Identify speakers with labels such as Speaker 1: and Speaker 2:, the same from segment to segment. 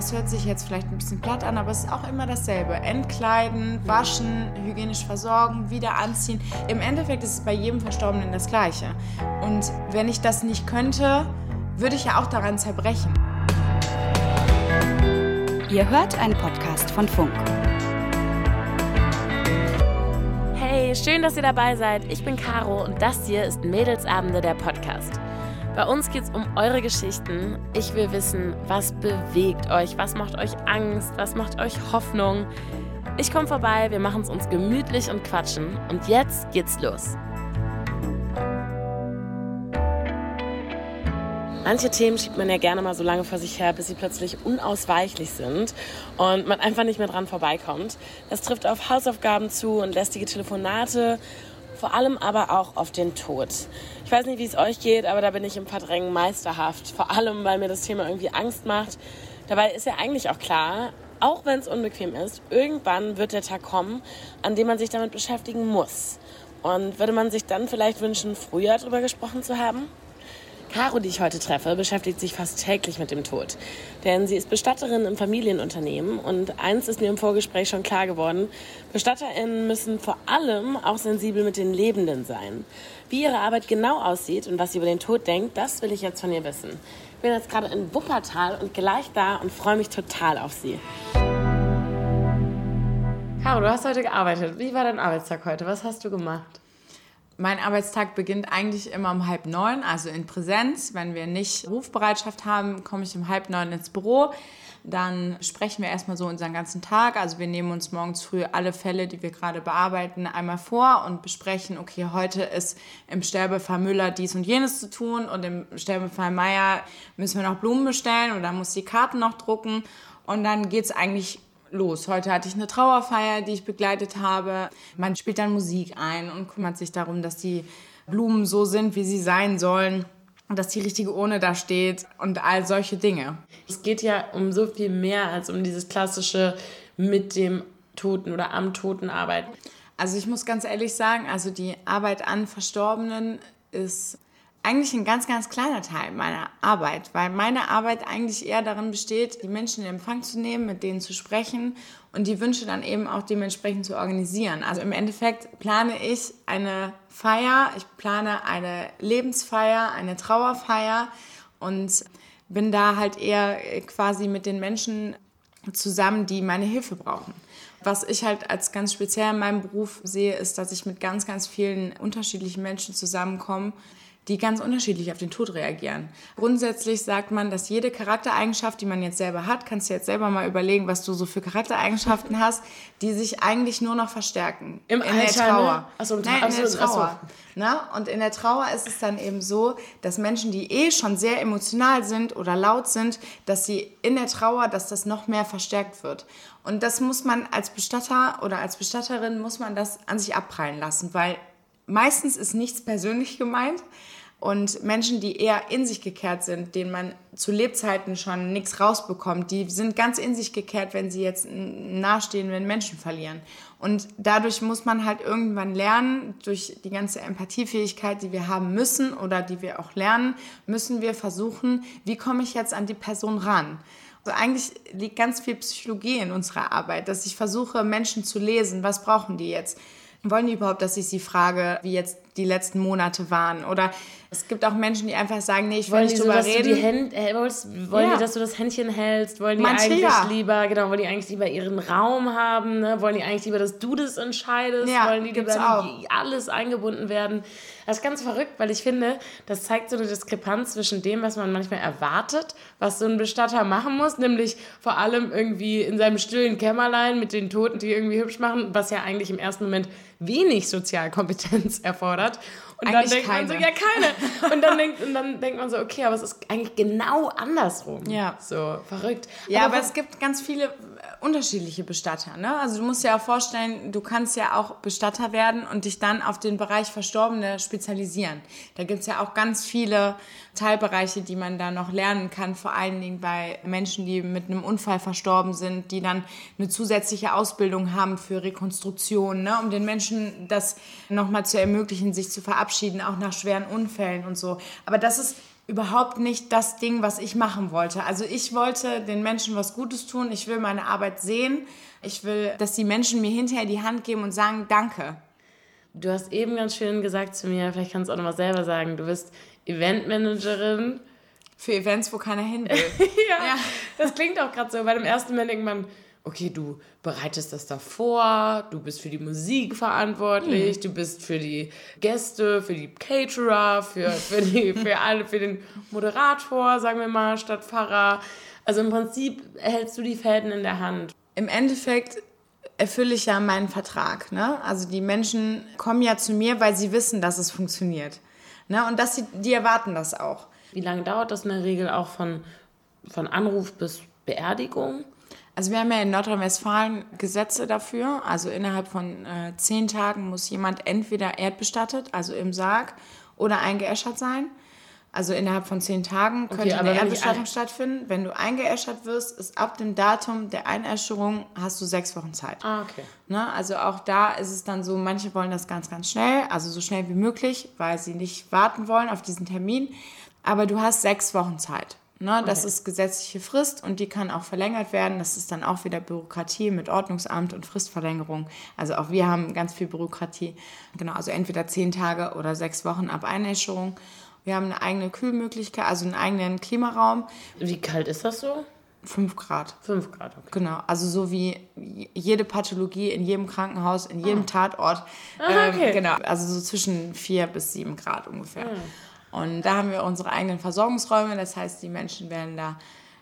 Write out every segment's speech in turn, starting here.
Speaker 1: Das hört sich jetzt vielleicht ein bisschen platt an, aber es ist auch immer dasselbe. Entkleiden, waschen, hygienisch versorgen, wieder anziehen. Im Endeffekt ist es bei jedem Verstorbenen das Gleiche. Und wenn ich das nicht könnte, würde ich ja auch daran zerbrechen.
Speaker 2: Ihr hört einen Podcast von Funk.
Speaker 3: Hey, schön, dass ihr dabei seid. Ich bin Caro und das hier ist Mädelsabende der Podcast. Bei uns geht es um eure Geschichten. Ich will wissen, was bewegt euch, was macht euch Angst, was macht euch Hoffnung. Ich komme vorbei, wir machen es uns gemütlich und quatschen. Und jetzt geht's los. Manche Themen schiebt man ja gerne mal so lange vor sich her, bis sie plötzlich unausweichlich sind und man einfach nicht mehr dran vorbeikommt. Das trifft auf Hausaufgaben zu und lästige Telefonate, vor allem aber auch auf den Tod. Ich weiß nicht, wie es euch geht, aber da bin ich im Verdrängen meisterhaft. Vor allem, weil mir das Thema irgendwie Angst macht. Dabei ist ja eigentlich auch klar, auch wenn es unbequem ist, irgendwann wird der Tag kommen, an dem man sich damit beschäftigen muss. Und würde man sich dann vielleicht wünschen, früher darüber gesprochen zu haben? Caro, die ich heute treffe, beschäftigt sich fast täglich mit dem Tod. Denn sie ist Bestatterin im Familienunternehmen und eins ist mir im Vorgespräch schon klar geworden, BestatterInnen müssen vor allem auch sensibel mit den Lebenden sein. Wie ihre Arbeit genau aussieht und was sie über den Tod denkt, das will ich jetzt von ihr wissen. Ich bin jetzt gerade in Wuppertal und gleich da und freue mich total auf sie. Caro, du hast heute gearbeitet. Wie war dein Arbeitstag heute? Was hast du gemacht?
Speaker 1: Mein Arbeitstag beginnt eigentlich immer um halb neun, also in Präsenz. Wenn wir nicht Rufbereitschaft haben, komme ich um halb neun ins Büro. Dann sprechen wir erstmal so unseren ganzen Tag. Also wir nehmen uns morgens früh alle Fälle, die wir gerade bearbeiten, einmal vor und besprechen, okay, heute ist im Sterbefall Müller dies und jenes zu tun und im Sterbefall Meier müssen wir noch Blumen bestellen oder muss die Karten noch drucken. Und dann geht es eigentlich los. Heute hatte ich eine Trauerfeier, die ich begleitet habe. Man spielt dann Musik ein und kümmert sich darum, dass die Blumen so sind, wie sie sein sollen und dass die richtige Urne da steht und all solche Dinge.
Speaker 3: Es geht ja um so viel mehr als um dieses klassische mit dem Toten oder am Toten arbeiten.
Speaker 1: Also ich muss ganz ehrlich sagen, also die Arbeit an Verstorbenen ist eigentlich ein ganz, ganz kleiner Teil meiner Arbeit, weil meine Arbeit eigentlich eher darin besteht, die Menschen in Empfang zu nehmen, mit denen zu sprechen und die Wünsche dann eben auch dementsprechend zu organisieren. Also im Endeffekt plane ich eine Feier, ich plane eine Lebensfeier, eine Trauerfeier und bin da halt eher quasi mit den Menschen zusammen, die meine Hilfe brauchen. Was ich halt als ganz speziell in meinem Beruf sehe, ist, dass ich mit ganz, ganz vielen unterschiedlichen Menschen zusammenkomme, die ganz unterschiedlich auf den Tod reagieren. Grundsätzlich sagt man, dass jede Charaktereigenschaft, die man jetzt selber hat, kannst du jetzt selber mal überlegen, was du so für Charaktereigenschaften hast, die sich eigentlich nur noch verstärken.
Speaker 3: Im in Alter, der Trauer. Ne?
Speaker 1: Achso, Nein, in der Trauer. Ne? Und in der Trauer ist es dann eben so, dass Menschen, die eh schon sehr emotional sind oder laut sind, dass sie in der Trauer, dass das noch mehr verstärkt wird. Und das muss man als Bestatter oder als Bestatterin muss man das an sich abprallen lassen, weil meistens ist nichts persönlich gemeint. Und Menschen, die eher in sich gekehrt sind, denen man zu Lebzeiten schon nichts rausbekommt, die sind ganz in sich gekehrt, wenn sie jetzt nahestehenden Menschen verlieren. Und dadurch muss man halt irgendwann lernen, durch die ganze Empathiefähigkeit, die wir haben müssen oder die wir auch lernen, müssen wir versuchen, wie komme ich jetzt an die Person ran? Also eigentlich liegt ganz viel Psychologie in unserer Arbeit, dass ich versuche, Menschen zu lesen, was brauchen die jetzt? Wollen die überhaupt, dass ich sie frage, wie jetzt die letzten Monate waren? Oder es gibt auch Menschen, die einfach sagen, nee, ich will nicht drüber so, reden.
Speaker 3: Händ, äh, wollen ja. die, dass du das Händchen hältst? Wollen die Manche eigentlich ja. lieber, genau, wollen die eigentlich lieber ihren Raum haben? Ne? Wollen die eigentlich lieber, dass du das entscheidest? Ja, wollen die lieber alles eingebunden werden? Das ist ganz verrückt, weil ich finde, das zeigt so eine Diskrepanz zwischen dem, was man manchmal erwartet, was so ein Bestatter machen muss, nämlich vor allem irgendwie in seinem stillen Kämmerlein mit den Toten, die irgendwie hübsch machen, was ja eigentlich im ersten Moment wenig Sozialkompetenz erfordert. Und eigentlich dann denkt keine. man so, ja, keine. Und dann, denkt, und dann denkt man so, okay, aber es ist eigentlich genau andersrum.
Speaker 1: Ja.
Speaker 3: So, verrückt.
Speaker 1: Ja, aber, aber es gibt ganz viele unterschiedliche Bestatter. Ne? Also du musst dir auch vorstellen, du kannst ja auch Bestatter werden und dich dann auf den Bereich Verstorbene spezialisieren. Da gibt's ja auch ganz viele Teilbereiche, die man da noch lernen kann, vor allen Dingen bei Menschen, die mit einem Unfall verstorben sind, die dann eine zusätzliche Ausbildung haben für Rekonstruktion, ne? um den Menschen das nochmal zu ermöglichen, sich zu verabschieden, auch nach schweren Unfällen und so. Aber das ist überhaupt nicht das Ding, was ich machen wollte. Also ich wollte den Menschen was Gutes tun. Ich will meine Arbeit sehen. Ich will, dass die Menschen mir hinterher die Hand geben und sagen, danke.
Speaker 3: Du hast eben ganz schön gesagt zu mir, vielleicht kannst du auch noch mal selber sagen, du bist Eventmanagerin.
Speaker 1: Für Events, wo keiner hin will.
Speaker 3: ja, ja, das klingt auch gerade so, weil im ersten Moment denkt man, okay, du bereitest das davor, du bist für die Musik verantwortlich, mhm. du bist für die Gäste, für die Caterer, für, für, die, für alle, für den Moderator, sagen wir mal, statt Pfarrer. Also im Prinzip hältst du die Fäden in der Hand.
Speaker 1: Im Endeffekt erfülle ich ja meinen Vertrag. Ne? Also die Menschen kommen ja zu mir, weil sie wissen, dass es funktioniert. Ne? Und dass sie, die erwarten das auch.
Speaker 3: Wie lange dauert das in der Regel auch von, von Anruf bis Beerdigung?
Speaker 1: Also wir haben ja in Nordrhein-Westfalen Gesetze dafür. Also innerhalb von äh, zehn Tagen muss jemand entweder erdbestattet, also im Sarg, oder eingeäschert sein. Also innerhalb von zehn Tagen könnte okay, eine Erdbestattung stattfinden. Wenn du eingeäschert wirst, ist ab dem Datum der Einäscherung hast du sechs Wochen Zeit.
Speaker 3: Ah, okay.
Speaker 1: Ne? Also auch da ist es dann so, manche wollen das ganz, ganz schnell, also so schnell wie möglich, weil sie nicht warten wollen auf diesen Termin. Aber du hast sechs Wochen Zeit. Ne? Das okay. ist gesetzliche Frist und die kann auch verlängert werden. Das ist dann auch wieder Bürokratie mit Ordnungsamt und Fristverlängerung. Also auch wir haben ganz viel Bürokratie. Genau, also entweder zehn Tage oder sechs Wochen ab Einäscherung. Wir haben eine eigene Kühlmöglichkeit, also einen eigenen Klimaraum.
Speaker 3: Wie kalt ist das so?
Speaker 1: Fünf Grad.
Speaker 3: Fünf Grad, okay.
Speaker 1: Genau, also so wie jede Pathologie in jedem Krankenhaus, in jedem ah. Tatort. Ah, okay. Ähm, genau, also so zwischen vier bis sieben Grad ungefähr. Ah. Und da haben wir unsere eigenen Versorgungsräume, das heißt, die Menschen werden da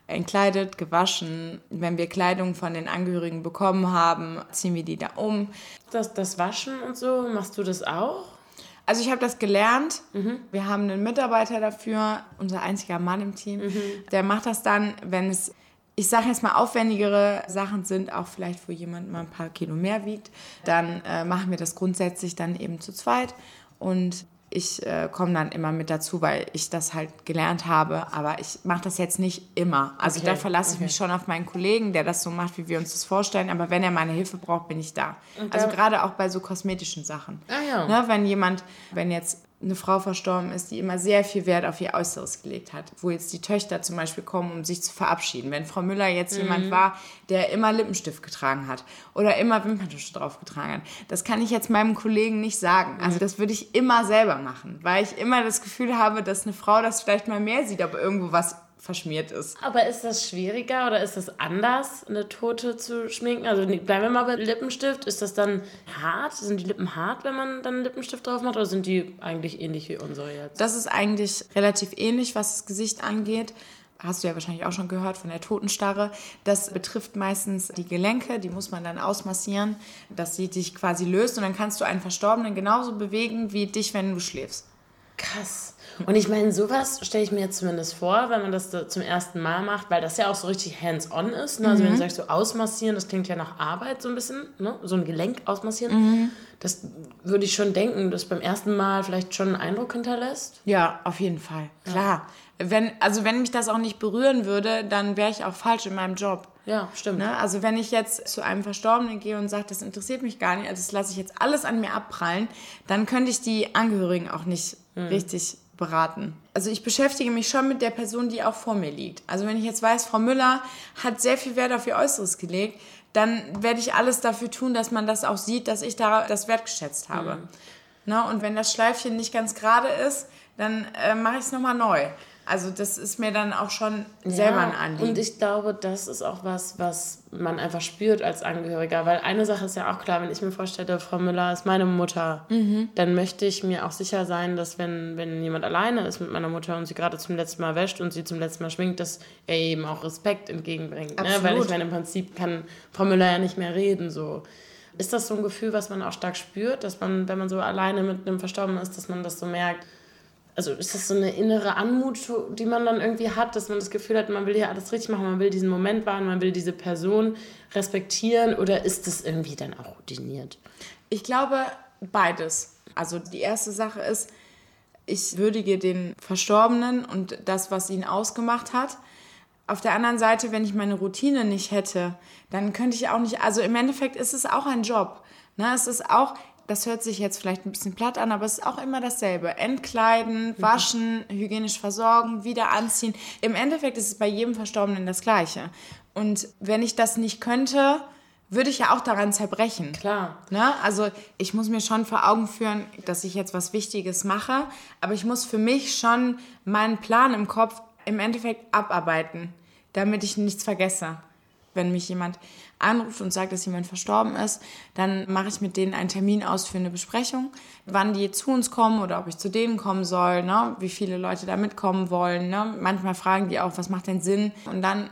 Speaker 1: entkleidet, gewaschen. Wenn wir Kleidung von den Angehörigen bekommen haben, ziehen wir die da um.
Speaker 3: Das, das Waschen und so, machst du das auch?
Speaker 1: Also ich habe das gelernt. Mhm. Wir haben einen Mitarbeiter dafür, unser einziger Mann im Team. Mhm. Der macht das dann, wenn es, ich sage jetzt mal, aufwendigere Sachen sind, auch vielleicht, wo jemand mal ein paar Kilo mehr wiegt, dann äh, machen wir das grundsätzlich dann eben zu zweit. Und ich äh, komme dann immer mit dazu, weil ich das halt gelernt habe. Aber ich mache das jetzt nicht immer. Also okay. da verlasse okay. ich mich schon auf meinen Kollegen, der das so macht, wie wir uns das vorstellen. Aber wenn er meine Hilfe braucht, bin ich da. Okay. Also gerade auch bei so kosmetischen Sachen.
Speaker 3: Ah, ja.
Speaker 1: ne, wenn jemand, wenn jetzt eine Frau verstorben ist, die immer sehr viel Wert auf ihr Äußeres gelegt hat, wo jetzt die Töchter zum Beispiel kommen, um sich zu verabschieden. Wenn Frau Müller jetzt mhm. jemand war, der immer Lippenstift getragen hat oder immer Wimperntusche drauf getragen hat, das kann ich jetzt meinem Kollegen nicht sagen. Also das würde ich immer selber machen, weil ich immer das Gefühl habe, dass eine Frau das vielleicht mal mehr sieht, aber irgendwo was verschmiert ist.
Speaker 3: Aber ist das schwieriger oder ist das anders, eine Tote zu schminken? Also bleiben wir mal bei Lippenstift. Ist das dann hart? Sind die Lippen hart, wenn man dann einen Lippenstift drauf macht? Oder sind die eigentlich ähnlich wie unsere jetzt?
Speaker 1: Das ist eigentlich relativ ähnlich, was das Gesicht angeht. Hast du ja wahrscheinlich auch schon gehört von der Totenstarre. Das betrifft meistens die Gelenke, die muss man dann ausmassieren, dass sie dich quasi löst und dann kannst du einen Verstorbenen genauso bewegen wie dich, wenn du schläfst.
Speaker 3: Krass. Und ich meine, sowas stelle ich mir jetzt zumindest vor, wenn man das zum ersten Mal macht, weil das ja auch so richtig hands-on ist. Ne? Also wenn du mhm. sagst, so ausmassieren, das klingt ja nach Arbeit so ein bisschen, ne? so ein Gelenk ausmassieren. Mhm. Das würde ich schon denken, dass beim ersten Mal vielleicht schon einen Eindruck hinterlässt.
Speaker 1: Ja, auf jeden Fall. Klar. Wenn, also wenn mich das auch nicht berühren würde, dann wäre ich auch falsch in meinem Job.
Speaker 3: Ja, stimmt.
Speaker 1: Ne? Also wenn ich jetzt zu einem Verstorbenen gehe und sage, das interessiert mich gar nicht, also das lasse ich jetzt alles an mir abprallen, dann könnte ich die Angehörigen auch nicht mhm. richtig beraten. Also ich beschäftige mich schon mit der Person, die auch vor mir liegt. Also wenn ich jetzt weiß, Frau Müller hat sehr viel Wert auf ihr Äußeres gelegt, dann werde ich alles dafür tun, dass man das auch sieht, dass ich da das wertgeschätzt habe. Mhm. Ne? Und wenn das Schleifchen nicht ganz gerade ist, dann äh, mache ich es nochmal neu. Also das ist mir dann auch schon selber ja, ein Anliegen.
Speaker 3: Und ich glaube, das ist auch was, was man einfach spürt als Angehöriger. Weil eine Sache ist ja auch klar, wenn ich mir vorstelle, Frau Müller ist meine Mutter, mhm. dann möchte ich mir auch sicher sein, dass wenn, wenn jemand alleine ist mit meiner Mutter und sie gerade zum letzten Mal wäscht und sie zum letzten Mal schwingt, dass er eben auch Respekt entgegenbringt. Ne? Weil ich meine, im Prinzip kann Frau Müller ja nicht mehr reden. So. Ist das so ein Gefühl, was man auch stark spürt, dass man, wenn man so alleine mit einem Verstorbenen ist, dass man das so merkt? Also ist das so eine innere Anmut, die man dann irgendwie hat, dass man das Gefühl hat, man will hier alles richtig machen, man will diesen Moment wahren, man will diese Person respektieren oder ist das irgendwie dann auch routiniert?
Speaker 1: Ich glaube beides. Also die erste Sache ist, ich würdige den Verstorbenen und das, was ihn ausgemacht hat. Auf der anderen Seite, wenn ich meine Routine nicht hätte, dann könnte ich auch nicht, also im Endeffekt ist es auch ein Job. Ne? Es ist auch, das hört sich jetzt vielleicht ein bisschen platt an, aber es ist auch immer dasselbe. Entkleiden, waschen, hygienisch versorgen, wieder anziehen. Im Endeffekt ist es bei jedem Verstorbenen das Gleiche. Und wenn ich das nicht könnte, würde ich ja auch daran zerbrechen.
Speaker 3: Klar.
Speaker 1: Ne? Also ich muss mir schon vor Augen führen, dass ich jetzt was Wichtiges mache, aber ich muss für mich schon meinen Plan im Kopf im Endeffekt abarbeiten, damit ich nichts vergesse. Wenn mich jemand anruft und sagt, dass jemand verstorben ist, dann mache ich mit denen einen Termin aus für eine Besprechung, wann die zu uns kommen oder ob ich zu denen kommen soll, ne? wie viele Leute da mitkommen wollen. Ne? Manchmal fragen die auch, was macht denn Sinn? Und dann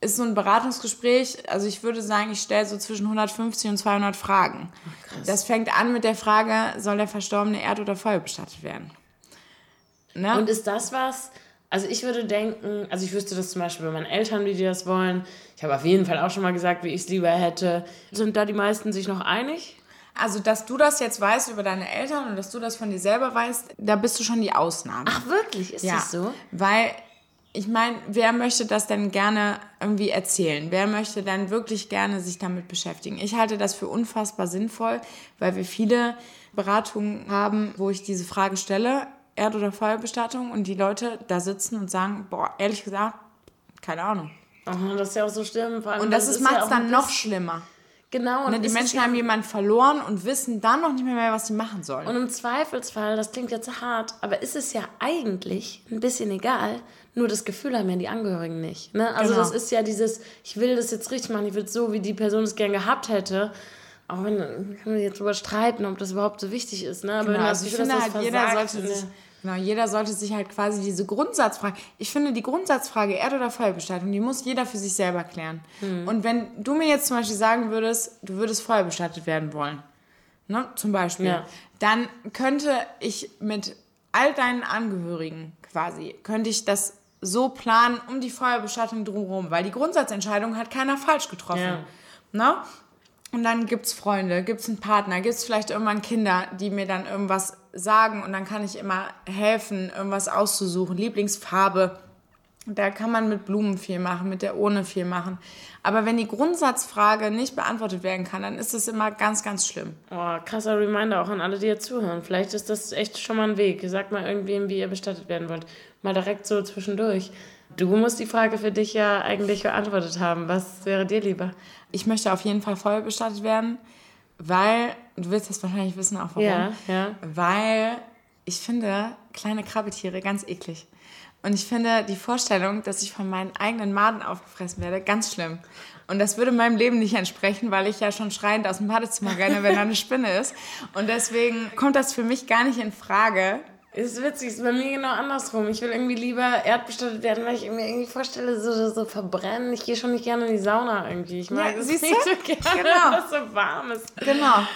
Speaker 1: ist so ein Beratungsgespräch, also ich würde sagen, ich stelle so zwischen 150 und 200 Fragen. Ach, das fängt an mit der Frage, soll der Verstorbene erd- oder Feuer bestattet werden?
Speaker 3: Ne? Und ist das was, also ich würde denken, also ich wüsste das zum Beispiel bei meinen Eltern, wie die das wollen. Ich habe auf jeden Fall auch schon mal gesagt, wie ich es lieber hätte. Sind da die meisten sich noch einig?
Speaker 1: Also, dass du das jetzt weißt über deine Eltern und dass du das von dir selber weißt, da bist du schon die Ausnahme.
Speaker 3: Ach, wirklich? Ist ja, das so?
Speaker 1: Weil ich meine, wer möchte das denn gerne irgendwie erzählen? Wer möchte dann wirklich gerne sich damit beschäftigen? Ich halte das für unfassbar sinnvoll, weil wir viele Beratungen haben, wo ich diese Frage stelle, Erd- oder Feuerbestattung, und die Leute da sitzen und sagen, boah, ehrlich gesagt, keine Ahnung.
Speaker 3: Oh, das ist ja auch so schlimm.
Speaker 1: und das, das macht es ja dann noch schlimmer. Genau. Und ne, die Menschen haben jemanden verloren und wissen dann noch nicht mehr, mehr was sie machen sollen.
Speaker 3: Und im Zweifelsfall, das klingt jetzt hart, aber ist es ja eigentlich ein bisschen egal, nur das Gefühl haben ja die Angehörigen nicht. Ne? Also genau. das ist ja dieses, ich will das jetzt richtig machen, ich will es so, wie die Person es gern gehabt hätte. Auch wenn, kann man jetzt darüber streiten, ob das überhaupt so wichtig ist. Ne? Aber genau, wenn also ich finde
Speaker 1: halt, jeder sollte sich... Genau, jeder sollte sich halt quasi diese Grundsatzfrage, ich finde die Grundsatzfrage Erd- oder Feuerbestattung, die muss jeder für sich selber klären. Mhm. Und wenn du mir jetzt zum Beispiel sagen würdest, du würdest feuerbestattet werden wollen, ne, zum Beispiel, ja. dann könnte ich mit all deinen Angehörigen quasi, könnte ich das so planen um die Feuerbestattung drumherum, weil die Grundsatzentscheidung hat keiner falsch getroffen. Ja. Ne? Und dann gibt es Freunde, gibt es einen Partner, gibt es vielleicht irgendwann Kinder, die mir dann irgendwas sagen und dann kann ich immer helfen, irgendwas auszusuchen. Lieblingsfarbe, da kann man mit Blumen viel machen, mit der Urne viel machen. Aber wenn die Grundsatzfrage nicht beantwortet werden kann, dann ist das immer ganz, ganz schlimm.
Speaker 3: Oh, krasser Reminder auch an alle, die jetzt zuhören. Vielleicht ist das echt schon mal ein Weg. Sagt mal irgendwem, wie ihr bestattet werden wollt. Mal direkt so zwischendurch. Du musst die Frage für dich ja eigentlich beantwortet haben. Was wäre dir lieber?
Speaker 1: Ich möchte auf jeden Fall voll bestattet werden, weil, du willst das wahrscheinlich wissen auch warum. Ja, ja. Weil ich finde kleine Krabbeltiere ganz eklig. Und ich finde die Vorstellung, dass ich von meinen eigenen Maden aufgefressen werde, ganz schlimm. Und das würde meinem Leben nicht entsprechen, weil ich ja schon schreiend aus dem Badezimmer renne, wenn da eine Spinne ist. Und deswegen kommt das für mich gar nicht in Frage,
Speaker 3: ist witzig, ist bei mir genau andersrum. Ich will irgendwie lieber erdbestattet werden, weil ich mir irgendwie vorstelle, so, so verbrennen. Ich gehe schon nicht gerne in die Sauna irgendwie. Ich mag ja, es nicht so gerne, genau. dass es so warm ist. Genau.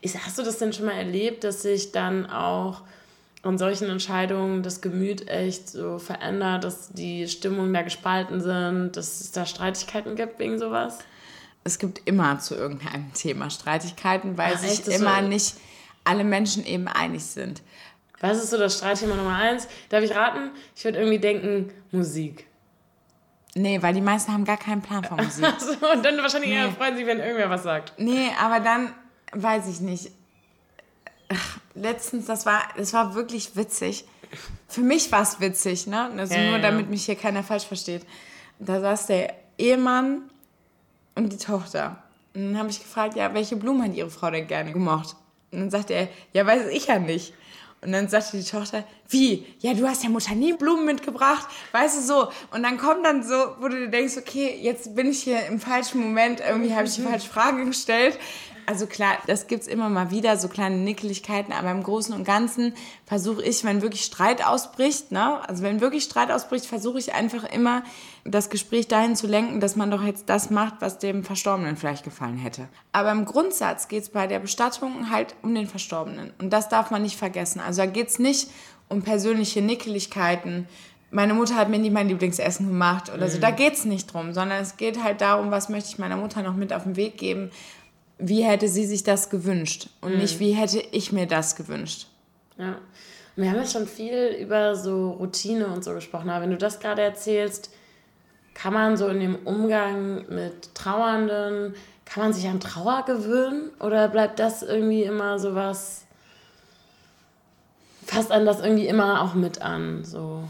Speaker 3: Ist, hast du das denn schon mal erlebt, dass sich dann auch an solchen Entscheidungen das Gemüt echt so verändert, dass die Stimmungen da gespalten sind, dass es da Streitigkeiten gibt wegen sowas?
Speaker 1: Es gibt immer zu irgendeinem Thema Streitigkeiten, weil Ach, sich immer nicht alle Menschen eben einig sind.
Speaker 3: Was ist so das Streitthema Nummer eins? Darf ich raten? Ich würde irgendwie denken, Musik.
Speaker 1: Nee, weil die meisten haben gar keinen Plan von Musik.
Speaker 3: Also, und dann wahrscheinlich nee. eher freuen sich, wenn irgendwer was sagt.
Speaker 1: Nee, aber dann weiß ich nicht. Ach, letztens, das war, das war wirklich witzig. Für mich war es witzig, ne? Also ja, nur ja. damit mich hier keiner falsch versteht. Da saß der Ehemann und die Tochter. Und dann habe ich gefragt, ja, welche Blumen hat ihre Frau denn gerne gemocht? Und dann sagte er, ja, weiß ich ja nicht. Und dann sagte die Tochter, wie? Ja, du hast ja Mutter nie Blumen mitgebracht, weißt du so. Und dann kommt dann so, wo du dir denkst, okay, jetzt bin ich hier im falschen Moment, irgendwie habe ich die falsche Frage gestellt. Also klar, das gibt's immer mal wieder, so kleine Nickeligkeiten, aber im Großen und Ganzen versuche ich, wenn wirklich Streit ausbricht, ne, also wenn wirklich Streit ausbricht, versuche ich einfach immer, das Gespräch dahin zu lenken, dass man doch jetzt das macht, was dem Verstorbenen vielleicht gefallen hätte. Aber im Grundsatz geht's bei der Bestattung halt um den Verstorbenen. Und das darf man nicht vergessen. Also da geht's nicht um persönliche Nickeligkeiten, meine Mutter hat mir nie mein Lieblingsessen gemacht oder so. Da mhm. geht's nicht drum, sondern es geht halt darum, was möchte ich meiner Mutter noch mit auf den Weg geben, wie hätte sie sich das gewünscht und mhm. nicht, wie hätte ich mir das gewünscht.
Speaker 3: Ja. Wir haben ja schon viel über so Routine und so gesprochen, aber wenn du das gerade erzählst, kann man so in dem Umgang mit Trauernden kann man sich an Trauer gewöhnen oder bleibt das irgendwie immer so was, fasst an das irgendwie immer auch mit an, so?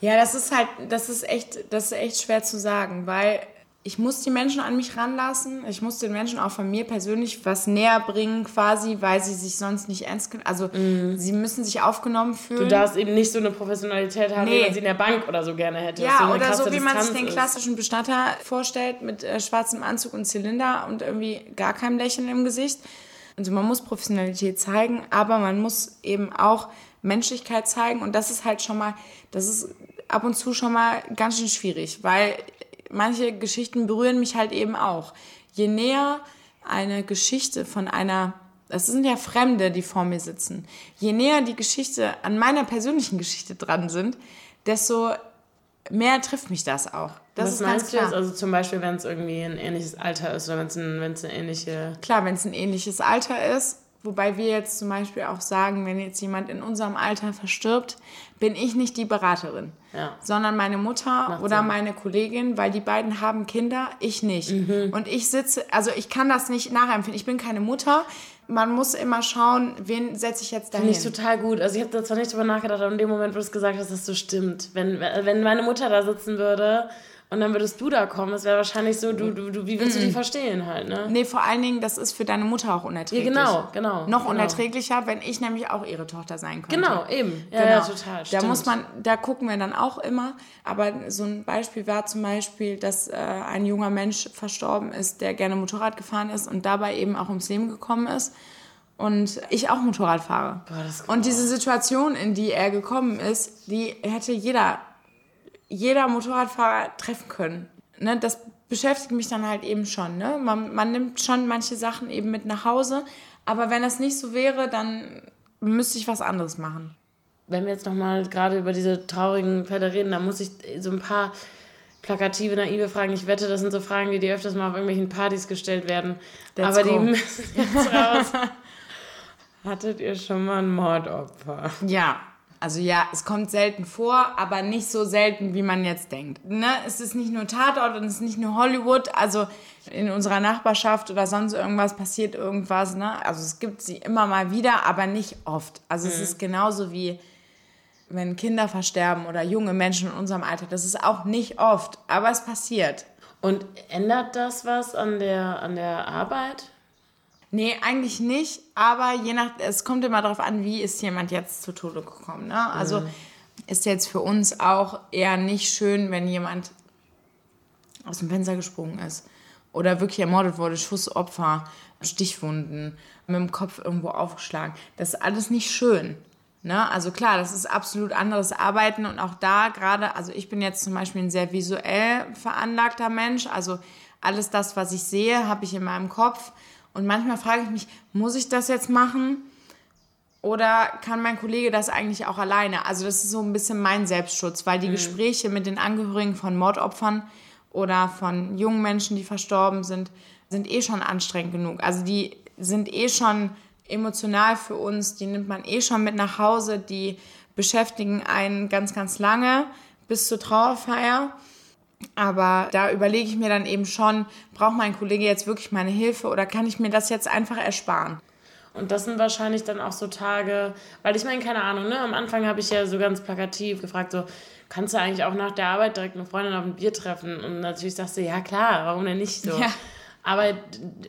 Speaker 1: Ja, das ist halt, das ist echt, das ist echt schwer zu sagen, weil ich muss die Menschen an mich ranlassen. Ich muss den Menschen auch von mir persönlich was näher bringen, quasi, weil sie sich sonst nicht ernst können. Also mm. sie müssen sich aufgenommen fühlen.
Speaker 3: Du darfst eben nicht so eine Professionalität haben, nee. wie man sie in der Bank oder so gerne hätte.
Speaker 1: Ja, so oder so wie man sich den klassischen Bestatter vorstellt, mit äh, schwarzem Anzug und Zylinder und irgendwie gar kein Lächeln im Gesicht. Also man muss Professionalität zeigen, aber man muss eben auch Menschlichkeit zeigen. Und das ist halt schon mal, das ist ab und zu schon mal ganz schön schwierig, weil manche Geschichten berühren mich halt eben auch. Je näher eine Geschichte von einer, das sind ja Fremde, die vor mir sitzen, je näher die Geschichte an meiner persönlichen Geschichte dran sind, desto mehr trifft mich das auch. Das
Speaker 3: Was ist meinst ganz klar. du jetzt? Also zum Beispiel, wenn es irgendwie ein ähnliches Alter ist oder wenn es ein, wenn's eine ähnliche...
Speaker 1: Klar, wenn es ein ähnliches Alter ist, Wobei wir jetzt zum Beispiel auch sagen, wenn jetzt jemand in unserem Alter verstirbt, bin ich nicht die Beraterin, ja. sondern meine Mutter Macht oder Sinn. meine Kollegin, weil die beiden haben Kinder, ich nicht. Mhm. Und ich sitze, also ich kann das nicht nachempfinden. Ich bin keine Mutter. Man muss immer schauen, wen setze ich jetzt dahin.
Speaker 3: Finde ich total gut. Also ich habe da zwar nicht drüber nachgedacht, aber in dem Moment, wo du es gesagt hast, dass das so stimmt. Wenn, wenn meine Mutter da sitzen würde und dann würdest du da kommen. Es wäre wahrscheinlich so, du, du, du, wie willst du die verstehen halt, ne?
Speaker 1: Nee, vor allen Dingen, das ist für deine Mutter auch unerträglich.
Speaker 3: Ja, genau, genau.
Speaker 1: Noch
Speaker 3: genau.
Speaker 1: unerträglicher, wenn ich nämlich auch ihre Tochter sein könnte.
Speaker 3: Genau, eben. Ja, genau. ja total.
Speaker 1: Da stimmt. muss man, da gucken wir dann auch immer. Aber so ein Beispiel war zum Beispiel, dass äh, ein junger Mensch verstorben ist, der gerne Motorrad gefahren ist und dabei eben auch ums Leben gekommen ist und ich auch Motorrad fahre. Boah, und diese Situation, in die er gekommen ist, die hätte jeder jeder Motorradfahrer treffen können. Ne, das beschäftigt mich dann halt eben schon. Ne? Man, man nimmt schon manche Sachen eben mit nach Hause, aber wenn das nicht so wäre, dann müsste ich was anderes machen.
Speaker 3: Wenn wir jetzt nochmal gerade über diese traurigen Fälle reden, dann muss ich so ein paar plakative, naive Fragen. Ich wette, das sind so Fragen, die dir öfters mal auf irgendwelchen Partys gestellt werden. Let's aber go. die müssen jetzt raus. Hattet ihr schon mal ein Mordopfer?
Speaker 1: Ja. Also ja, es kommt selten vor, aber nicht so selten, wie man jetzt denkt. Ne? Es ist nicht nur Tatort und es ist nicht nur Hollywood. Also in unserer Nachbarschaft oder sonst irgendwas passiert irgendwas. Ne? Also es gibt sie immer mal wieder, aber nicht oft. Also mhm. es ist genauso wie wenn Kinder versterben oder junge Menschen in unserem Alter. Das ist auch nicht oft, aber es passiert.
Speaker 3: Und ändert das was an der, an der Arbeit?
Speaker 1: Nee, eigentlich nicht, aber je nach, es kommt immer darauf an, wie ist jemand jetzt zu Tode gekommen. Ne? Also mhm. ist jetzt für uns auch eher nicht schön, wenn jemand aus dem Fenster gesprungen ist oder wirklich ermordet wurde, Schussopfer, Stichwunden, mit dem Kopf irgendwo aufgeschlagen. Das ist alles nicht schön. Ne? Also klar, das ist absolut anderes Arbeiten und auch da gerade, also ich bin jetzt zum Beispiel ein sehr visuell veranlagter Mensch, also alles das, was ich sehe, habe ich in meinem Kopf und manchmal frage ich mich, muss ich das jetzt machen? Oder kann mein Kollege das eigentlich auch alleine? Also das ist so ein bisschen mein Selbstschutz, weil die mhm. Gespräche mit den Angehörigen von Mordopfern oder von jungen Menschen, die verstorben sind, sind eh schon anstrengend genug. Also die sind eh schon emotional für uns, die nimmt man eh schon mit nach Hause, die beschäftigen einen ganz, ganz lange bis zur Trauerfeier. Aber da überlege ich mir dann eben schon, braucht mein Kollege jetzt wirklich meine Hilfe oder kann ich mir das jetzt einfach ersparen?
Speaker 3: Und das sind wahrscheinlich dann auch so Tage, weil ich meine, keine Ahnung, ne? Am Anfang habe ich ja so ganz plakativ gefragt, so, kannst du eigentlich auch nach der Arbeit direkt eine Freundin auf ein Bier treffen? Und natürlich sagst du, ja klar, warum denn nicht so? Ja. Aber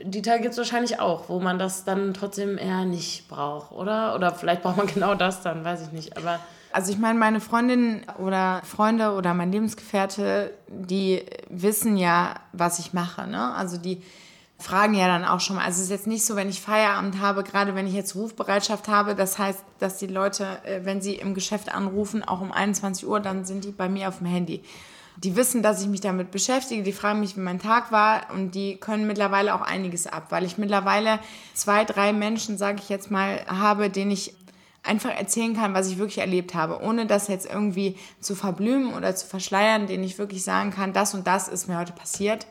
Speaker 3: die Tage gibt es wahrscheinlich auch, wo man das dann trotzdem eher nicht braucht, oder? Oder vielleicht braucht man genau das dann, weiß ich nicht. Aber
Speaker 1: also ich meine, meine Freundin oder Freunde oder mein Lebensgefährte, die wissen ja, was ich mache. Ne? Also die fragen ja dann auch schon mal. Also es ist jetzt nicht so, wenn ich Feierabend habe, gerade wenn ich jetzt Rufbereitschaft habe, das heißt, dass die Leute, äh, wenn sie im Geschäft anrufen, auch um 21 Uhr, dann sind die bei mir auf dem Handy. Die wissen, dass ich mich damit beschäftige, die fragen mich, wie mein Tag war und die können mittlerweile auch einiges ab, weil ich mittlerweile zwei, drei Menschen, sage ich jetzt mal, habe, denen ich einfach erzählen kann, was ich wirklich erlebt habe, ohne das jetzt irgendwie zu verblümen oder zu verschleiern, den ich wirklich sagen kann, das und das ist mir heute passiert.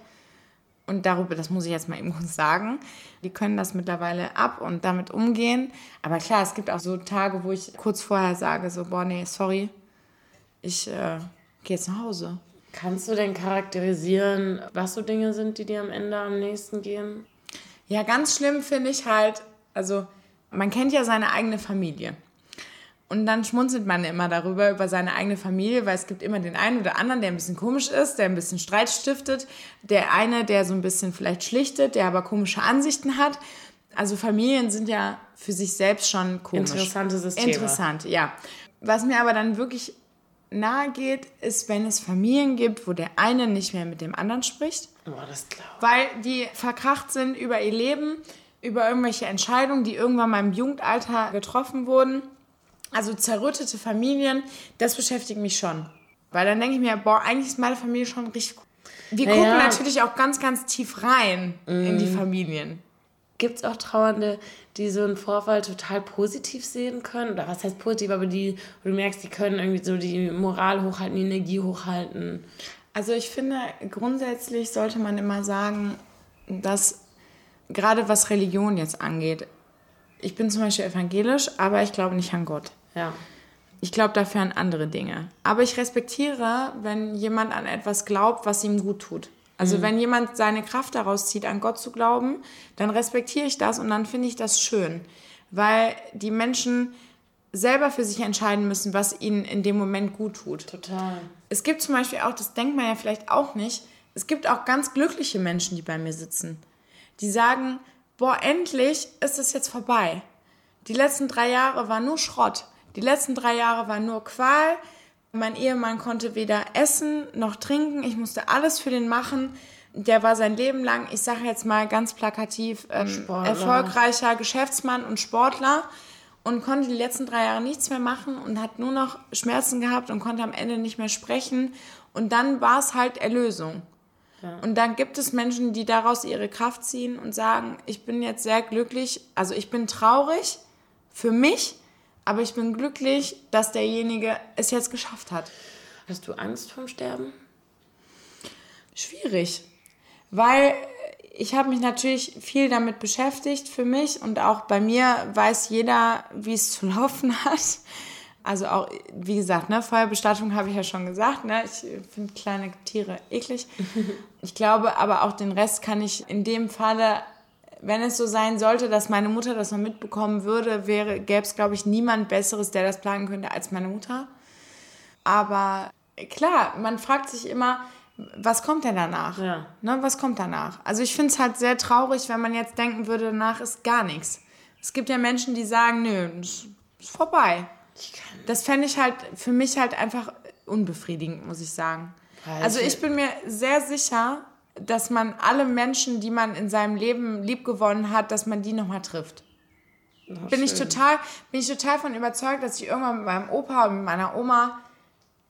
Speaker 1: Und darüber, das muss ich jetzt mal eben kurz sagen, die können das mittlerweile ab und damit umgehen. Aber klar, es gibt auch so Tage, wo ich kurz vorher sage, so, boah, nee, sorry, ich äh, gehe jetzt nach Hause.
Speaker 3: Kannst du denn charakterisieren, was so Dinge sind, die dir am Ende am nächsten gehen?
Speaker 1: Ja, ganz schlimm finde ich halt, also man kennt ja seine eigene Familie. Und dann schmunzelt man immer darüber, über seine eigene Familie, weil es gibt immer den einen oder anderen, der ein bisschen komisch ist, der ein bisschen Streit stiftet. Der eine, der so ein bisschen vielleicht schlichtet, der aber komische Ansichten hat. Also Familien sind ja für sich selbst schon komisch.
Speaker 3: Interessante Systeme.
Speaker 1: Interessant, ja. Was mir aber dann wirklich nahe geht, ist, wenn es Familien gibt, wo der eine nicht mehr mit dem anderen spricht.
Speaker 3: Oh, das glaube
Speaker 1: Weil die verkracht sind über ihr Leben, über irgendwelche Entscheidungen, die irgendwann mal im Jugendalter getroffen wurden. Also zerrüttete Familien, das beschäftigt mich schon. Weil dann denke ich mir, boah, eigentlich ist meine Familie schon richtig gut. Wir
Speaker 3: Ja,
Speaker 1: gucken natürlich auch ganz, ganz tief rein in die Familien.
Speaker 3: Gibt es auch Trauernde, die so einen Vorfall total positiv sehen können? Oder was heißt positiv, aber die, wo du merkst, die können irgendwie so die Moral hochhalten, die Energie hochhalten.
Speaker 1: Also ich finde, grundsätzlich sollte man immer sagen, dass gerade was Religion jetzt angeht, ich bin zum Beispiel evangelisch, aber ich glaube nicht an Gott.
Speaker 3: Ja.
Speaker 1: Ich glaube dafür an andere Dinge. Aber ich respektiere, wenn jemand an etwas glaubt, was ihm gut tut. Also wenn jemand seine Kraft daraus zieht, an Gott zu glauben, dann respektiere ich das und dann finde ich das schön. Weil die Menschen selber für sich entscheiden müssen, was ihnen in dem Moment gut tut.
Speaker 3: Total.
Speaker 1: Es gibt zum Beispiel auch, das denkt man ja vielleicht auch nicht, es gibt auch ganz glückliche Menschen, die bei mir sitzen. Die sagen, boah, endlich ist es jetzt vorbei. Die letzten drei Jahre war nur Schrott. Die letzten drei Jahre war nur Qual. Mein Ehemann konnte weder essen noch trinken. Ich musste alles für den machen. Der war sein Leben lang, ich sage jetzt mal ganz plakativ, ähm, erfolgreicher Geschäftsmann und Sportler und konnte die letzten drei Jahre nichts mehr machen und hat nur noch Schmerzen gehabt und konnte am Ende nicht mehr sprechen. Und dann war es halt Erlösung. Und dann gibt es Menschen, die daraus ihre Kraft ziehen und sagen, ich bin jetzt sehr glücklich, also ich bin traurig für mich, aber ich bin glücklich, dass derjenige es jetzt geschafft hat.
Speaker 3: Hast du Angst vorm Sterben?
Speaker 1: Schwierig, weil ich habe mich natürlich viel damit beschäftigt für mich und auch bei mir weiß jeder, wie es zu laufen hat. Also auch, wie gesagt, ne, Feuerbestattung habe ich ja schon gesagt. Ne? Ich finde kleine Tiere eklig. Ich glaube aber auch den Rest kann ich in dem Falle, wenn es so sein sollte, dass meine Mutter das noch mitbekommen würde, wäre, gäbe es, glaube ich, niemand Besseres, der das planen könnte als meine Mutter. Aber klar, man fragt sich immer, was kommt denn danach?
Speaker 3: Ja.
Speaker 1: Ne, was kommt danach? Also ich finde es halt sehr traurig, wenn man jetzt denken würde, danach ist gar nichts. Es gibt ja Menschen, die sagen, nö, es ist vorbei. Das fände ich halt für mich halt einfach unbefriedigend, muss ich sagen. Also
Speaker 3: ich-
Speaker 1: bin mir sehr sicher, dass man alle Menschen, die man in seinem Leben liebgewonnen hat, dass man die nochmal trifft. bin ich total, bin ich total von überzeugt, dass ich irgendwann mit meinem Opa und mit meiner Oma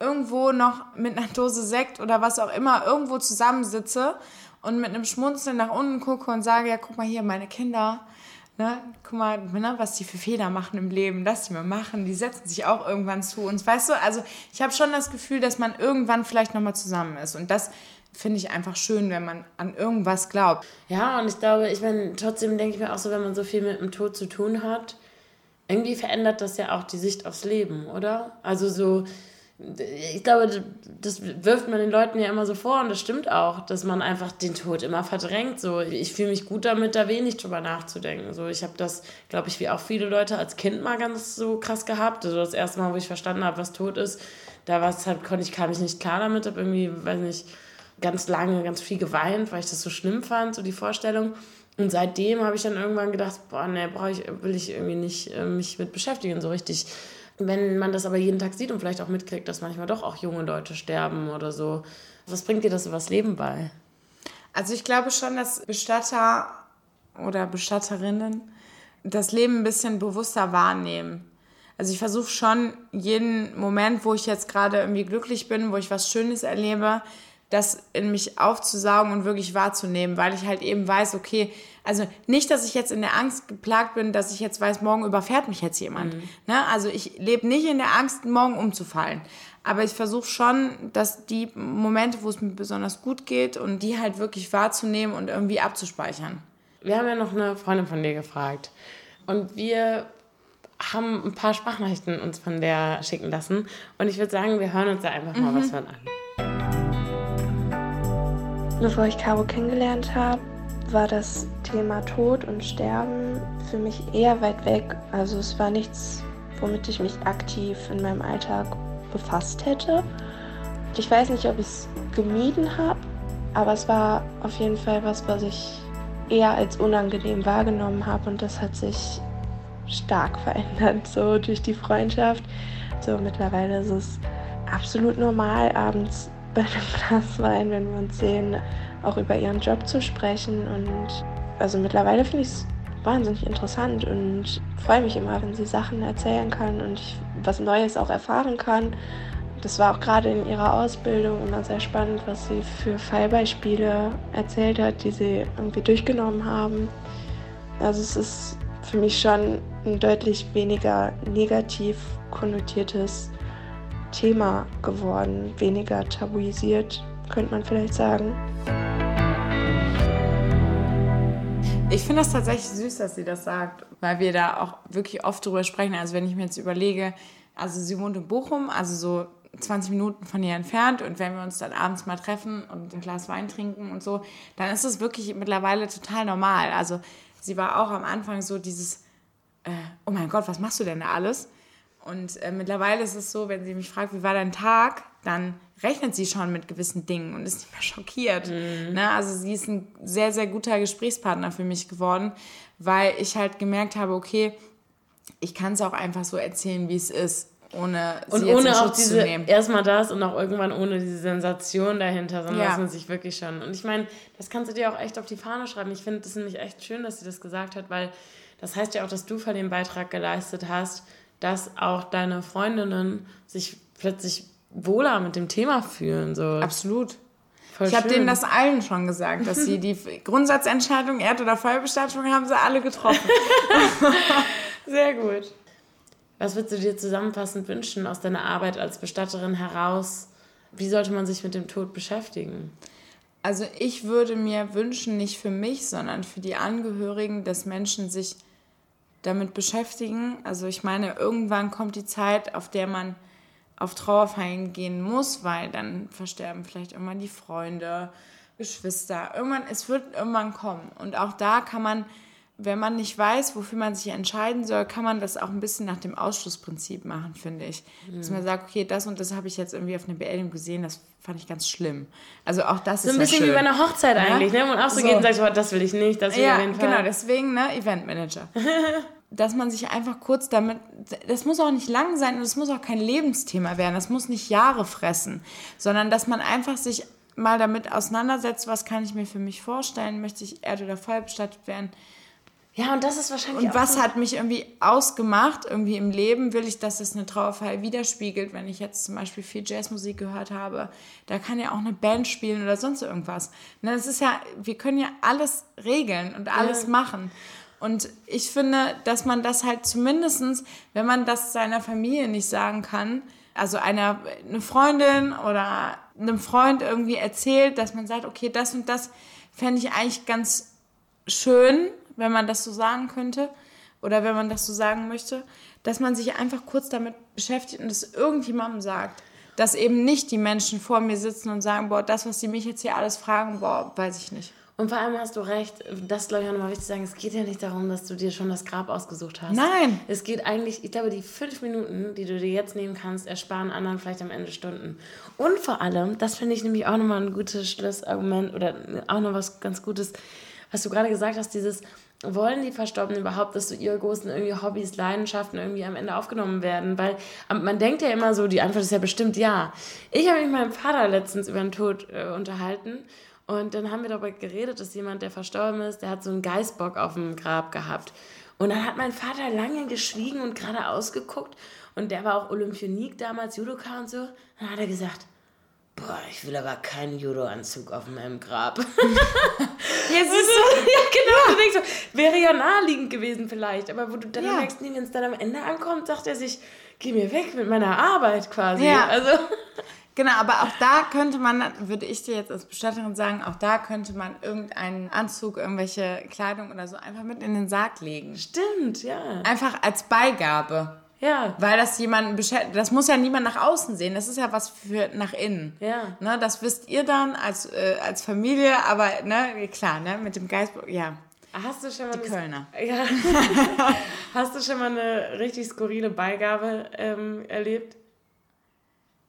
Speaker 1: irgendwo noch mit einer Dose Sekt oder was auch immer irgendwo zusammensitze und mit einem Schmunzeln nach unten gucke und sage, ja, guck mal hier, meine Kinder, ne, guck mal, ne, was die für Fehler machen im Leben, das die mir machen, die setzen sich auch irgendwann zu uns, weißt du, also ich habe schon das Gefühl, dass man irgendwann vielleicht nochmal zusammen ist und das finde ich einfach schön, wenn man an irgendwas glaubt.
Speaker 3: Ja, und ich glaube, ich meine, trotzdem denke ich mir auch so, wenn man so viel mit dem Tod zu tun hat, irgendwie verändert das ja auch die Sicht aufs Leben, oder? Also so, ich glaube, das wirft man den Leuten ja immer so vor und das stimmt auch, dass man einfach den Tod immer verdrängt. So, ich fühle mich gut damit, da wenig drüber nachzudenken. So, ich habe das, glaube ich, wie auch viele Leute als Kind mal ganz so krass gehabt. Also das erste Mal, wo ich verstanden habe, was Tod ist, da war es halt, konnte ich, kam ich nicht klar damit, habe irgendwie, weiß nicht, ganz lange, ganz viel geweint, weil ich das so schlimm fand, so die Vorstellung. Und seitdem habe ich dann irgendwann gedacht, boah, ne, brauche ich, will ich irgendwie nicht äh, mich mit beschäftigen, so richtig. Wenn man das aber jeden Tag sieht und vielleicht auch mitkriegt, dass manchmal doch auch junge Leute sterben oder so, was bringt dir das übers Leben bei?
Speaker 1: Also ich glaube schon, dass Bestatter oder Bestatterinnen das Leben ein bisschen bewusster wahrnehmen. Also ich versuche schon jeden Moment, wo ich jetzt gerade irgendwie glücklich bin, wo ich was Schönes erlebe, das in mich aufzusaugen und wirklich wahrzunehmen, weil ich halt eben weiß, okay, also nicht, dass ich jetzt in der Angst geplagt bin, dass ich jetzt weiß, morgen überfährt mich jetzt jemand. Ne? Also ich lebe nicht in der Angst, morgen umzufallen. Aber ich versuche schon, dass die Momente, wo es mir besonders gut geht und die halt wirklich wahrzunehmen und irgendwie abzuspeichern.
Speaker 3: Wir haben ja noch eine Freundin von dir gefragt. Und wir haben ein paar Sprachnachrichten uns von der schicken lassen. Und ich würde sagen, wir hören uns da einfach mal was von an.
Speaker 4: Bevor ich Caro kennengelernt habe, war das Thema Tod und Sterben für mich eher weit weg. Also es war nichts, womit ich mich aktiv in meinem Alltag befasst hätte. Ich weiß nicht, ob ich es gemieden habe, aber es war auf jeden Fall was, was ich eher als unangenehm wahrgenommen habe und das hat sich stark verändert, so durch die Freundschaft. So mittlerweile ist es absolut normal, abends bei einem Glas Wein, wenn wir uns sehen, auch über ihren Job zu sprechen. Und also mittlerweile finde ich es wahnsinnig interessant und freue mich immer, wenn sie Sachen erzählen kann und ich was Neues auch erfahren kann. Das war auch gerade in ihrer Ausbildung immer sehr spannend, was sie für Fallbeispiele erzählt hat, die sie irgendwie durchgenommen haben. Also es ist für mich schon ein deutlich weniger negativ konnotiertes Thema geworden, weniger tabuisiert, könnte man vielleicht sagen.
Speaker 1: Ich finde das tatsächlich süß, dass sie das sagt, weil wir da auch wirklich oft drüber sprechen. Also wenn ich mir jetzt überlege, also sie wohnt in Bochum, also so 20 Minuten von ihr entfernt und wenn wir uns dann abends mal treffen und ein Glas Wein trinken und so, dann ist es wirklich mittlerweile total normal. Also sie war auch am Anfang so dieses, äh, oh mein Gott, was machst du denn da alles? Und äh, mittlerweile ist es so, wenn sie mich fragt, wie war dein Tag, dann rechnet sie schon mit gewissen Dingen und ist nicht mehr schockiert. Mhm. Ne? Also sie ist ein sehr, sehr guter Gesprächspartner für mich geworden, weil ich halt gemerkt habe, okay, ich kann es auch einfach so erzählen, wie es ist. Ohne
Speaker 3: und ohne auch diese erstmal das und auch irgendwann ohne diese Sensation dahinter, sondern ja. dass man sich wirklich schon. Und ich meine, das kannst du dir auch echt auf die Fahne schreiben. Ich finde das nämlich echt schön, dass sie das gesagt hat, weil das heißt ja auch, dass du für den Beitrag geleistet hast, dass auch deine Freundinnen sich plötzlich wohler mit dem Thema fühlen. So.
Speaker 1: Absolut. Voll ich habe denen das allen schon gesagt, dass sie die Grundsatzentscheidung Erd- oder Feuerbestattung haben sie alle getroffen.
Speaker 3: Sehr gut. Was würdest du dir zusammenfassend wünschen aus deiner Arbeit als Bestatterin heraus? Wie sollte man sich mit dem Tod beschäftigen?
Speaker 1: Also ich würde mir wünschen, nicht für mich, sondern für die Angehörigen, dass Menschen sich damit beschäftigen. Also ich meine, irgendwann kommt die Zeit, auf der man auf Trauerfeiern gehen muss, weil dann versterben vielleicht irgendwann die Freunde, Geschwister. Irgendwann, es wird irgendwann kommen. Und auch da kann man, wenn man nicht weiß, wofür man sich entscheiden soll, kann man das auch ein bisschen nach dem Ausschlussprinzip machen, finde ich. Mhm. Dass man sagt, okay, das und das habe ich jetzt irgendwie auf einer Beerdigung gesehen, das fand ich ganz schlimm. Also auch das
Speaker 3: so ist So ein bisschen ja wie bei einer Hochzeit ja? eigentlich, ne? Und auch so, so. geht und sagt, oh, das will ich nicht, das will
Speaker 1: ja,
Speaker 3: auf jeden
Speaker 1: Fall. genau, deswegen, ne, Eventmanager. dass man sich einfach kurz damit, das muss auch nicht lang sein und es muss auch kein Lebensthema werden, das muss nicht Jahre fressen, sondern dass man einfach sich mal damit auseinandersetzt, was kann ich mir für mich vorstellen, möchte ich Erde oder Feuer bestattet werden.
Speaker 3: Ja, und das ist wahrscheinlich.
Speaker 1: Und was hat mich irgendwie ausgemacht, irgendwie im Leben? Will ich, dass das eine Trauerfeier widerspiegelt, wenn ich jetzt zum Beispiel viel Jazzmusik gehört habe? Da kann ja auch eine Band spielen oder sonst irgendwas. Ne, das ist ja, wir können ja alles regeln und alles ja. machen. Und ich finde, dass man das halt zumindestens, wenn man das seiner Familie nicht sagen kann, also einer, eine Freundin oder einem Freund irgendwie erzählt, dass man sagt, okay, das und das fände ich eigentlich ganz schön, wenn man das so sagen könnte oder wenn man das so sagen möchte, dass man sich einfach kurz damit beschäftigt und es irgendjemandem sagt. Dass eben nicht die Menschen vor mir sitzen und sagen, boah, das, was sie mich jetzt hier alles fragen, boah, weiß ich nicht.
Speaker 3: Und vor allem hast du recht, das glaube ich auch nochmal wichtig zu sagen, es geht ja nicht darum, dass du dir schon das Grab ausgesucht hast.
Speaker 1: Nein.
Speaker 3: Es geht eigentlich, ich glaube, die fünf Minuten, die du dir jetzt nehmen kannst, ersparen anderen vielleicht am Ende Stunden. Und vor allem, das finde ich nämlich auch nochmal ein gutes Schlussargument oder auch noch was ganz Gutes, was du gerade gesagt hast, dieses, wollen die Verstorbenen überhaupt, dass so ihre großen irgendwie Hobbys, Leidenschaften irgendwie am Ende aufgenommen werden? Weil man denkt ja immer so, die Antwort ist ja bestimmt ja. Ich habe mich mit meinem Vater letztens über den Tod äh, unterhalten und dann haben wir darüber geredet, dass jemand, der verstorben ist, der hat so einen Geißbock auf dem Grab gehabt. Und dann hat mein Vater lange geschwiegen und gerade ausgeguckt. Und der war auch Olympionik damals, Judoka und so. Dann hat er gesagt, boah, ich will aber keinen Judo-Anzug auf meinem Grab. Jetzt ist so, ja, genau. Ja. Du denkst so, wäre ja naheliegend gewesen vielleicht. Aber wo du dann ja. merkst, wenn es dann am Ende ankommt, sagt er sich, geh mir weg mit meiner Arbeit quasi. Ja. Also.
Speaker 1: Genau, aber auch da könnte man, würde ich dir jetzt als Bestatterin sagen, auch da könnte man irgendeinen Anzug, irgendwelche Kleidung oder so einfach mit in den Sarg legen.
Speaker 3: Stimmt, ja.
Speaker 1: Einfach als Beigabe.
Speaker 3: Ja.
Speaker 1: Weil das jemanden beschäftigt, das muss ja niemand nach außen sehen, das ist ja was für nach innen.
Speaker 3: Ja.
Speaker 1: Ne, das wisst ihr dann als, äh, als Familie, aber ne, klar, ne, mit dem Geist, ja.
Speaker 3: Hast du schon mal
Speaker 1: Die
Speaker 3: eine-
Speaker 1: Kölner.
Speaker 3: Ja. Hast du schon mal eine richtig skurrile Beigabe ähm, erlebt?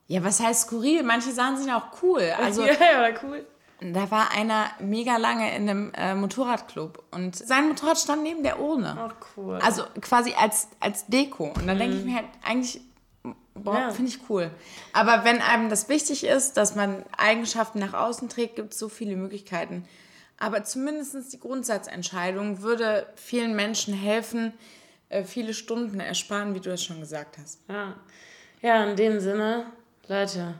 Speaker 1: Ja, was heißt skurril? Manche Sachen sind auch cool. Also
Speaker 3: ja, ja, cool.
Speaker 1: Da war einer mega lange in einem äh, Motorradclub und sein Motorrad stand neben der Urne.
Speaker 3: Ach, cool.
Speaker 1: Also quasi als, als Deko. Und dann denke ich mir halt eigentlich, boah,
Speaker 3: Ja.
Speaker 1: finde ich cool. Aber wenn einem das wichtig ist, dass man Eigenschaften nach außen trägt, gibt es so viele Möglichkeiten. Aber zumindest die Grundsatzentscheidung würde vielen Menschen helfen, äh, viele Stunden ersparen, wie du das schon gesagt hast.
Speaker 3: Ja. ja, in dem Sinne, Leute,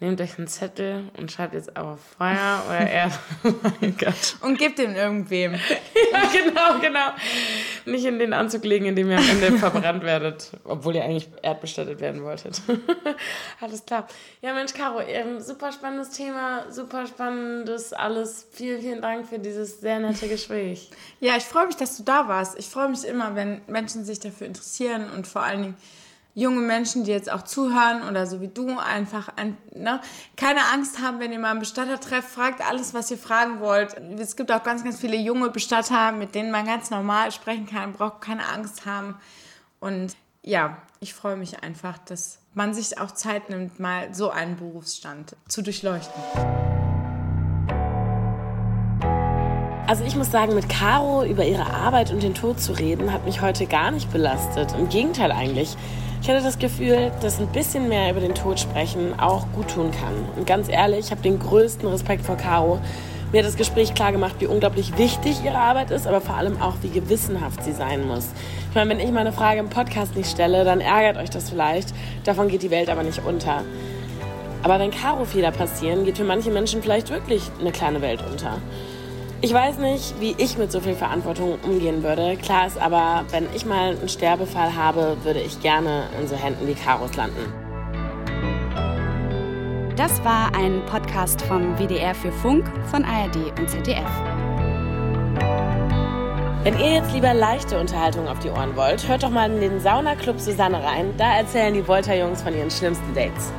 Speaker 3: nehmt euch einen Zettel und schreibt jetzt auf Feuer oder Erde. oh mein Gott.
Speaker 1: Und gebt den irgendwem.
Speaker 3: Ja, genau, genau. Nicht in den Anzug legen, in dem ihr am Ende verbrannt werdet, obwohl ihr eigentlich erdbestattet werden wolltet. alles klar. Ja, Mensch, Caro, ähm, super spannendes Thema, super spannendes alles. Vielen, vielen Dank für dieses sehr nette Gespräch.
Speaker 1: Ja, ich freue mich, dass du da warst. Ich freue mich immer, wenn Menschen sich dafür interessieren und vor allen Dingen junge Menschen, die jetzt auch zuhören oder so wie du einfach ein, ne, keine Angst haben, wenn ihr mal einen Bestatter trefft, fragt alles, was ihr fragen wollt. Es gibt auch ganz, ganz viele junge Bestatter, mit denen man ganz normal sprechen kann, braucht keine Angst haben. Und ja, ich freue mich einfach, dass man sich auch Zeit nimmt, mal so einen Berufsstand zu durchleuchten.
Speaker 3: Also ich muss sagen, mit Caro über ihre Arbeit und den Tod zu reden, hat mich heute gar nicht belastet. Im Gegenteil eigentlich. Ich hatte das Gefühl, dass ein bisschen mehr über den Tod sprechen auch gut tun kann. Und ganz ehrlich, ich habe den größten Respekt vor Caro. Mir hat das Gespräch klar gemacht, wie unglaublich wichtig ihre Arbeit ist, aber vor allem auch, wie gewissenhaft sie sein muss. Ich meine, wenn ich meine Frage im Podcast nicht stelle, dann ärgert euch das vielleicht. Davon geht die Welt aber nicht unter. Aber wenn Caro-Fehler passieren, geht für manche Menschen vielleicht wirklich eine kleine Welt unter. Ich weiß nicht, wie ich mit so viel Verantwortung umgehen würde. Klar ist aber, wenn ich mal einen Sterbefall habe, würde ich gerne in so Händen wie Karos landen.
Speaker 2: Das war ein Podcast vom WDR für Funk von ARD und ZDF.
Speaker 3: Wenn ihr jetzt lieber leichte Unterhaltung auf die Ohren wollt, hört doch mal in den Saunaclub Susanne rein. Da erzählen die Volta-Jungs von ihren schlimmsten Dates.